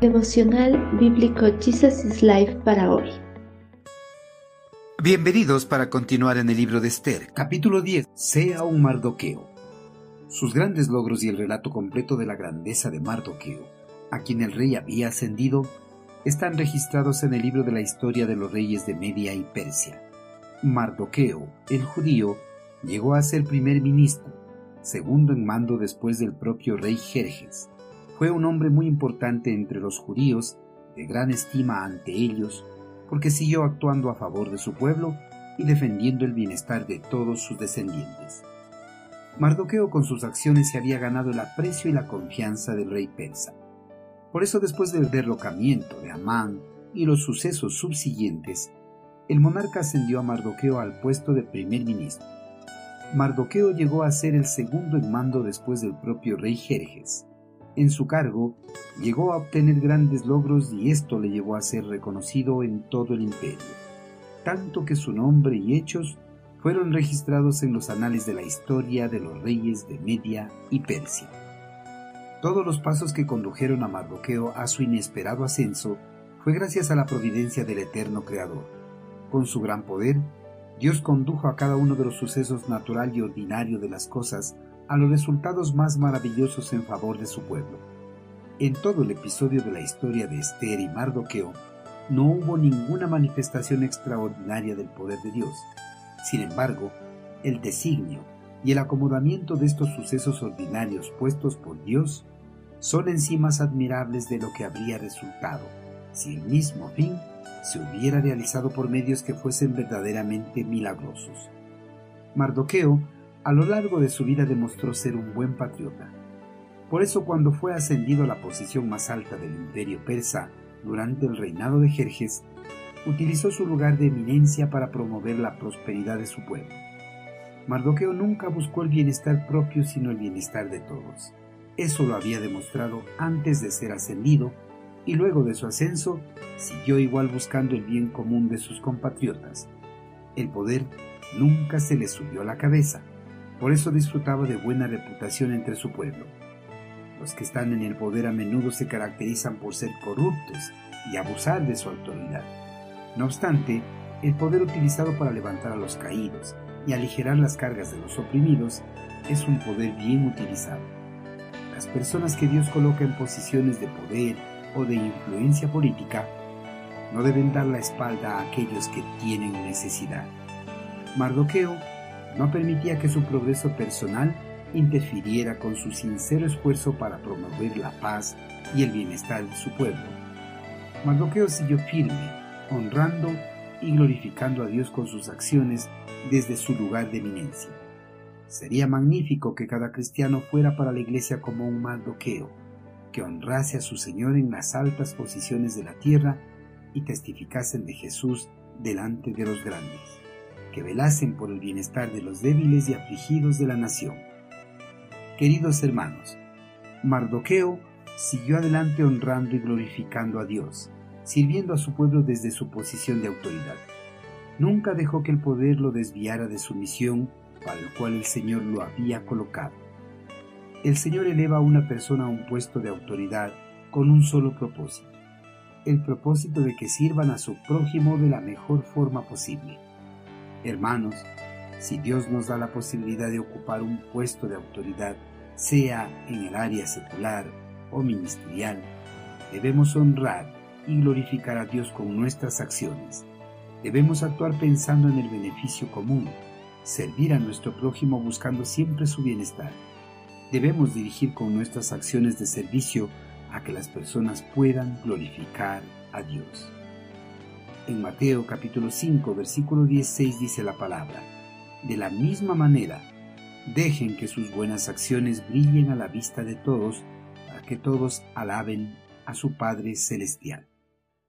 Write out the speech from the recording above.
Devocional Bíblico Jesus is Life para hoy. Bienvenidos para continuar en el libro de Esther. Capítulo 10. Sea un Mardoqueo. Sus grandes logros y el relato completo de la grandeza de Mardoqueo, a quien el rey había ascendido, están registrados en el libro de la historia de los reyes de Media y Persia. Mardoqueo, el judío, llegó a ser primer ministro, segundo en mando después del propio rey Jerjes fue un hombre muy importante entre los judíos, de gran estima ante ellos, porque siguió actuando a favor de su pueblo y defendiendo el bienestar de todos sus descendientes. Mardoqueo con sus acciones se había ganado el aprecio y la confianza del rey persa. Por eso después del derrocamiento de Amán y los sucesos subsiguientes, el monarca ascendió a Mardoqueo al puesto de primer ministro. Mardoqueo llegó a ser el segundo en mando después del propio rey Jerjes. En su cargo, llegó a obtener grandes logros y esto le llevó a ser reconocido en todo el imperio, tanto que su nombre y hechos fueron registrados en los anales de la historia de los reyes de Media y Persia. Todos los pasos que condujeron a Mardoqueo a su inesperado ascenso fue gracias a la providencia del eterno Creador. Con su gran poder, Dios condujo a cada uno de los sucesos natural y ordinario de las cosas a los resultados más maravillosos en favor de su pueblo. En todo el episodio de la historia de Esther y Mardoqueo, no hubo ninguna manifestación extraordinaria del poder de Dios. Sin embargo, el designio y el acomodamiento de estos sucesos ordinarios puestos por Dios son en sí más admirables de lo que habría resultado si el mismo fin se hubiera realizado por medios que fuesen verdaderamente milagrosos. Mardoqueo a lo largo de su vida demostró ser un buen patriota. Por eso cuando fue ascendido a la posición más alta del imperio persa durante el reinado de Jerjes, utilizó su lugar de eminencia para promover la prosperidad de su pueblo. Mardoqueo nunca buscó el bienestar propio sino el bienestar de todos. Eso lo había demostrado antes de ser ascendido y luego de su ascenso siguió igual buscando el bien común de sus compatriotas. El poder nunca se le subió a la cabeza por eso disfrutaba de buena reputación entre su pueblo. Los que están en el poder a menudo se caracterizan por ser corruptos y abusar de su autoridad. No obstante, el poder utilizado para levantar a los caídos y aligerar las cargas de los oprimidos es un poder bien utilizado. Las personas que Dios coloca en posiciones de poder o de influencia política no deben dar la espalda a aquellos que tienen necesidad. Mardoqueo no permitía que su progreso personal interfiriera con su sincero esfuerzo para promover la paz y el bienestar de su pueblo. Mardoqueo siguió firme, honrando y glorificando a Dios con sus acciones desde su lugar de eminencia. Sería magnífico que cada cristiano fuera para la iglesia como un Mardoqueo, que honrase a su Señor en las altas posiciones de la tierra y testificasen de Jesús delante de los grandes que velasen por el bienestar de los débiles y afligidos de la nación. Queridos hermanos, Mardoqueo siguió adelante honrando y glorificando a Dios, sirviendo a su pueblo desde su posición de autoridad. Nunca dejó que el poder lo desviara de su misión para el cual el Señor lo había colocado. El Señor eleva a una persona a un puesto de autoridad con un solo propósito, el propósito de que sirvan a su prójimo de la mejor forma posible. Hermanos, si Dios nos da la posibilidad de ocupar un puesto de autoridad, sea en el área secular o ministerial, debemos honrar y glorificar a Dios con nuestras acciones. Debemos actuar pensando en el beneficio común, servir a nuestro prójimo buscando siempre su bienestar. Debemos dirigir con nuestras acciones de servicio a que las personas puedan glorificar a Dios. En Mateo capítulo 5 versículo 16 dice la palabra, de la misma manera, dejen que sus buenas acciones brillen a la vista de todos, para que todos alaben a su Padre Celestial.